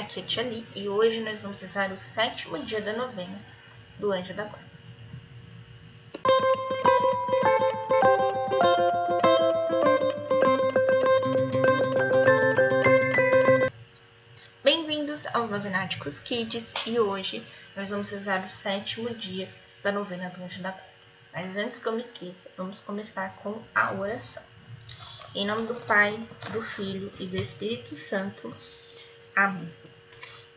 aqui é Tia Li e hoje nós vamos rezar o sétimo dia da novena do Anjo da Guarda. Bem-vindos aos Novenáticos Kids e hoje nós vamos rezar o sétimo dia da novena do Anjo da Guarda. Mas antes que eu me esqueça, vamos começar com a oração. Em nome do Pai, do Filho e do Espírito Santo. Amém.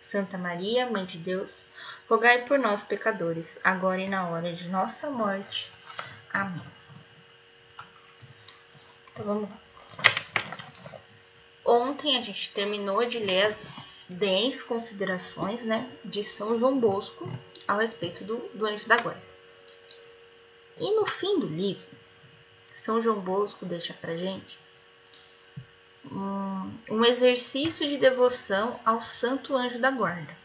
Santa Maria, Mãe de Deus, rogai por nós, pecadores, agora e na hora de nossa morte. Amém. Então vamos lá. Ontem a gente terminou de ler as 10 considerações né, de São João Bosco ao respeito do, do anjo da guarda. E no fim do livro, São João Bosco deixa pra gente um, um exercício de devoção ao Santo Anjo da Guarda.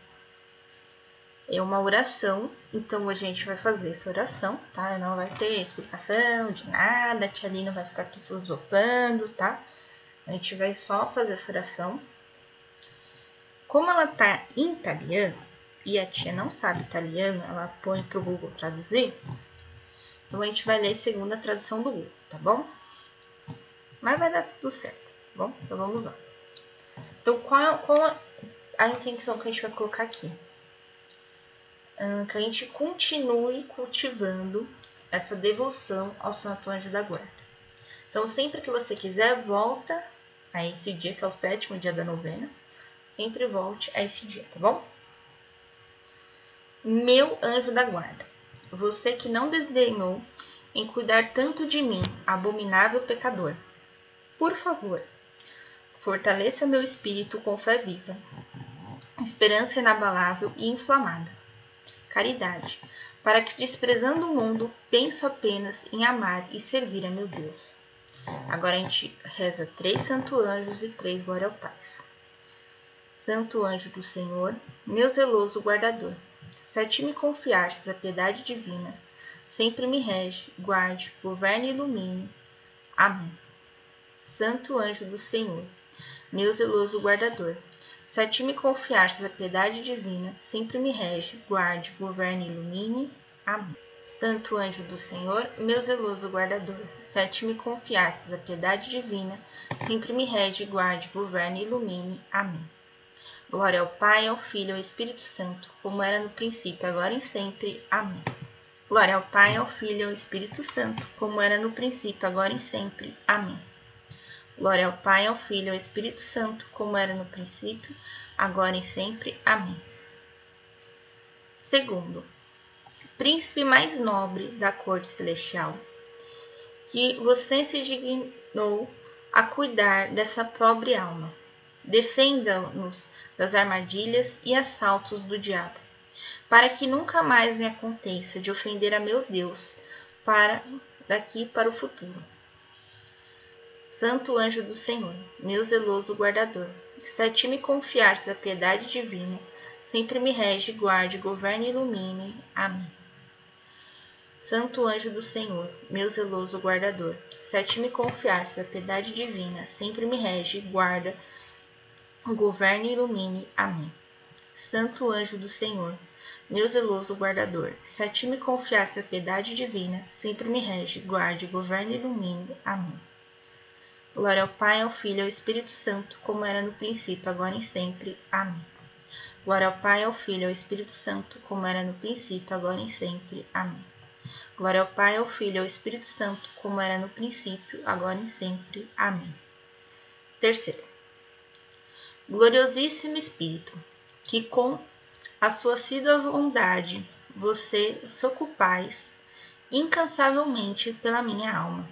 É uma oração, então a gente vai fazer essa oração, tá? Não vai ter explicação de nada, a tia Lina vai ficar aqui filosofando, tá? A gente vai só fazer essa oração. Como ela tá em italiano e a tia não sabe italiano, ela põe pro Google traduzir. Então a gente vai ler segundo a tradução do Google, tá bom? Mas vai dar tudo certo. Bom, então vamos lá. Então, qual, qual a intenção que a gente vai colocar aqui? que a gente continue cultivando essa devoção ao Santo Anjo da Guarda. Então, sempre que você quiser, volta a esse dia, que é o sétimo dia da novena. Sempre volte a esse dia, tá bom? Meu anjo da guarda, você que não desdenhou em cuidar tanto de mim, abominável pecador, por favor, Fortaleça meu espírito com fé viva, esperança inabalável e inflamada. Caridade, para que, desprezando o mundo, penso apenas em amar e servir a meu Deus. Agora a gente reza três santo anjos e três glória ao Pai. Santo anjo do Senhor, meu zeloso guardador, se a ti me confiastes a piedade divina, sempre me rege, guarde, governe e ilumine. Amém. Santo anjo do Senhor, meu zeloso guardador. Se a ti me confiastes a piedade divina, sempre me rege, guarde, governe e ilumine. Amém. Santo anjo do Senhor, meu zeloso guardador, se a ti me confiastes a piedade divina, sempre me rege, guarde, governe e ilumine. Amém. Glória ao Pai, ao Filho e ao Espírito Santo, como era no princípio, agora e sempre. Amém. Glória ao Pai, ao Filho e ao Espírito Santo, como era no princípio, agora e sempre. Amém. Glória ao Pai, ao Filho e ao Espírito Santo, como era no princípio, agora e sempre. Amém. Segundo, príncipe mais nobre da corte celestial, que você se dignou a cuidar dessa pobre alma. Defenda-nos das armadilhas e assaltos do diabo, para que nunca mais me aconteça de ofender a meu Deus para daqui para o futuro Santo anjo do Senhor, meu zeloso guardador, se a ti me confiastes a piedade divina, sempre me rege, guarde, governe e ilumine. Amém. Santo anjo do Senhor, meu zeloso guardador, se a ti me confiastes a piedade divina, sempre me rege, guarda, governe e ilumine. Amém. Santo anjo do Senhor, meu zeloso guardador, se a ti me confiastes a piedade divina, sempre me rege, guarde, governe e ilumine. Amém. Glória ao Pai, ao Filho e ao Espírito Santo, como era no princípio, agora e sempre. Amém. Glória ao Pai, ao Filho e ao Espírito Santo, como era no princípio, agora e sempre. Amém. Glória ao Pai, ao Filho e ao Espírito Santo, como era no princípio, agora e sempre. Amém. Terceiro. Gloriosíssimo Espírito, que com a sua assídua bondade você se ocupais incansavelmente pela minha alma,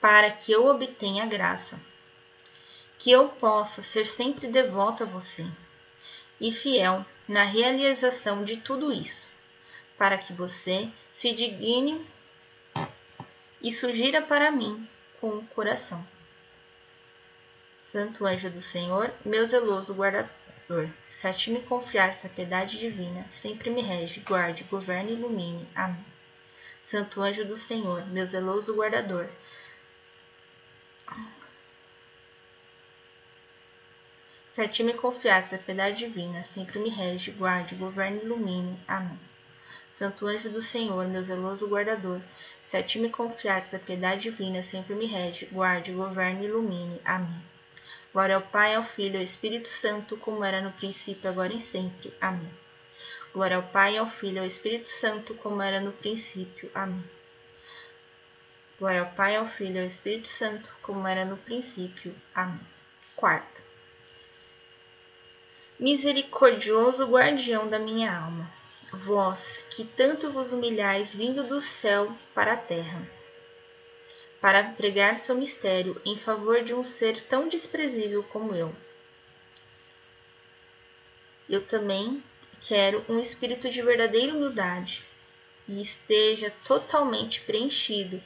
para que eu obtenha graça, que eu possa ser sempre devoto a você e fiel na realização de tudo isso, para que você se digne e sugira para mim com o coração. Santo anjo do Senhor, meu zeloso guardador, se a ti me confiaste a piedade divina, sempre me rege, guarde, governe e ilumine. Amém. Santo anjo do Senhor, meu zeloso guardador, Se a ti me confiaste a piedade divina, sempre me rege, guarde, governe ilumine. Amém. Santo anjo do Senhor, meu zeloso guardador, se a ti me confiaste a piedade divina, sempre me rege, guarde, governe ilumine. Amém. Glória ao Pai, ao Filho e ao Espírito Santo, como era no princípio, agora e sempre. Amém. Glória ao Pai, ao Filho e ao Espírito Santo, como era no princípio. Amém. Glória ao Pai, ao Filho e ao Espírito Santo, como era no princípio. Amém. Quarta. Misericordioso guardião da minha alma, vós que tanto vos humilhais vindo do céu para a terra, para pregar seu mistério em favor de um ser tão desprezível como eu. Eu também quero um espírito de verdadeira humildade e esteja totalmente preenchido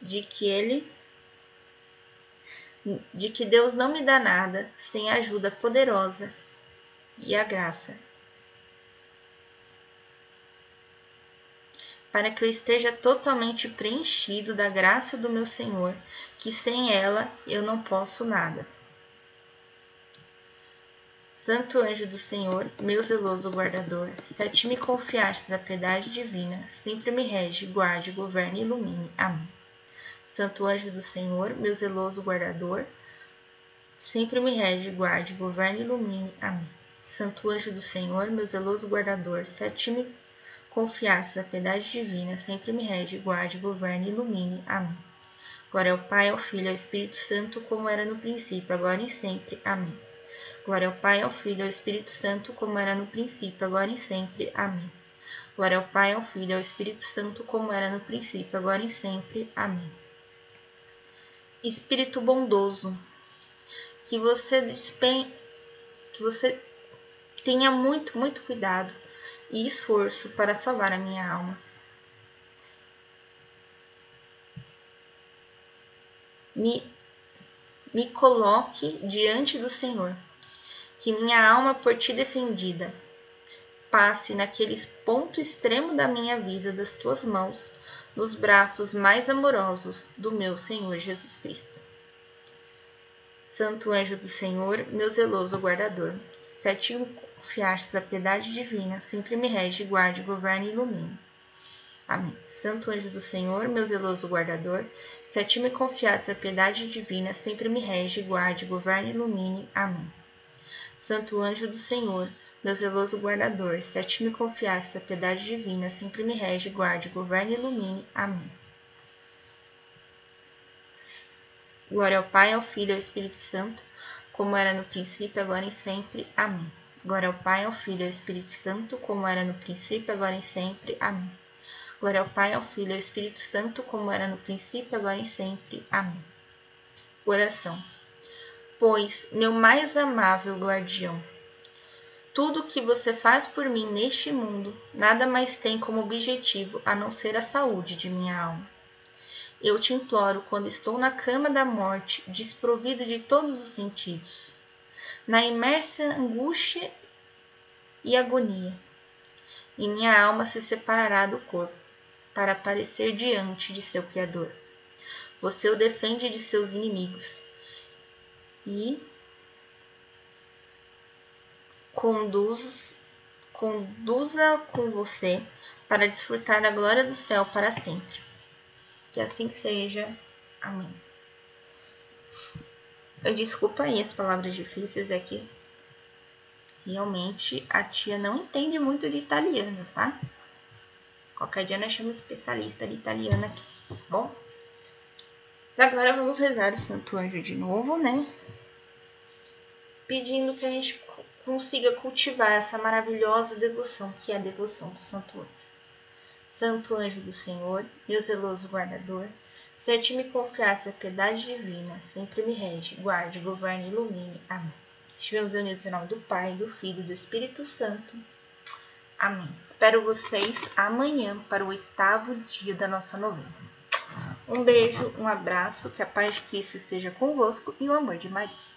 de que ele de que Deus não me dá nada sem a ajuda poderosa e a graça. Para que eu esteja totalmente preenchido da graça do meu Senhor, que sem ela eu não posso nada. Santo anjo do Senhor, meu zeloso guardador, se a ti me confiastes a piedade divina, sempre me rege, guarde, governe e ilumine. Amém. Santo anjo do Senhor, meu zeloso guardador, sempre me rege, guarde, governe e ilumine. Amém. Santo anjo do Senhor, meu zeloso guardador, se a ti me confiasses a piedade divina, sempre me rege, guarde, governe e ilumine. Amém. Glória ao Pai, ao Filho e ao Espírito Santo, como era no princípio, agora e sempre. Amém. Glória ao Pai, ao Filho e ao Espírito Santo, como era no princípio, agora e sempre. Amém. Glória ao Pai, ao Filho e ao Espírito Santo, como era no princípio, agora e sempre. Amém. Espírito bondoso, que você despen... que você tenha muito, muito cuidado e esforço para salvar a minha alma. Me, me coloque diante do Senhor, que minha alma por ti defendida passe naquele ponto extremo da minha vida das tuas mãos, nos braços mais amorosos do meu Senhor Jesus Cristo. Santo anjo do Senhor, meu zeloso guardador, se a ti confiastes a piedade divina, sempre me rege, guarde, governe e ilumine. Amém. Santo anjo do Senhor, meu zeloso guardador, se a ti me confiasse a piedade divina, sempre me rege, guarde, governe e ilumine. Amém. Santo anjo do Senhor, meu zeloso guardador, se a ti me confiasse a piedade divina, sempre me rege, guarde, governe e ilumine. Amém. Glória ao Pai, ao Filho e ao Espírito Santo, como era no princípio, agora e sempre. Amém. Glória ao Pai, ao Filho e ao Espírito Santo, como era no princípio, agora e sempre. Amém. Glória ao Pai, ao Filho e ao Espírito Santo, como era no princípio, agora e sempre. Amém. Oração. Pois, meu mais amável guardião, tudo o que você faz por mim neste mundo nada mais tem como objetivo a não ser a saúde de minha alma. Eu te imploro quando estou na cama da morte, desprovido de todos os sentidos na imersa angústia e agonia. E minha alma se separará do corpo, para aparecer diante de seu Criador. Você o defende de seus inimigos e conduz, conduza com você para desfrutar da glória do céu para sempre. Que assim seja. Amém. Desculpa aí as palavras difíceis aqui. Realmente a tia não entende muito de italiano, tá? Qualquer dia nós chamamos especialista de italiano aqui, tá bom? Agora vamos rezar o Santo Anjo de novo, né? Pedindo que a gente consiga cultivar essa maravilhosa devoção que é a devoção do Santo Anjo. Santo Anjo do Senhor, meu zeloso guardador, se a ti me confiasse a piedade divina, sempre me rege, guarde, governe e ilumine. Amém. Estivemos unidos em nome do Pai, do Filho e do Espírito Santo. Amém. Espero vocês amanhã para o oitavo dia da nossa novena. Um beijo, um abraço, que a paz de Cristo esteja convosco e o amor de Maria.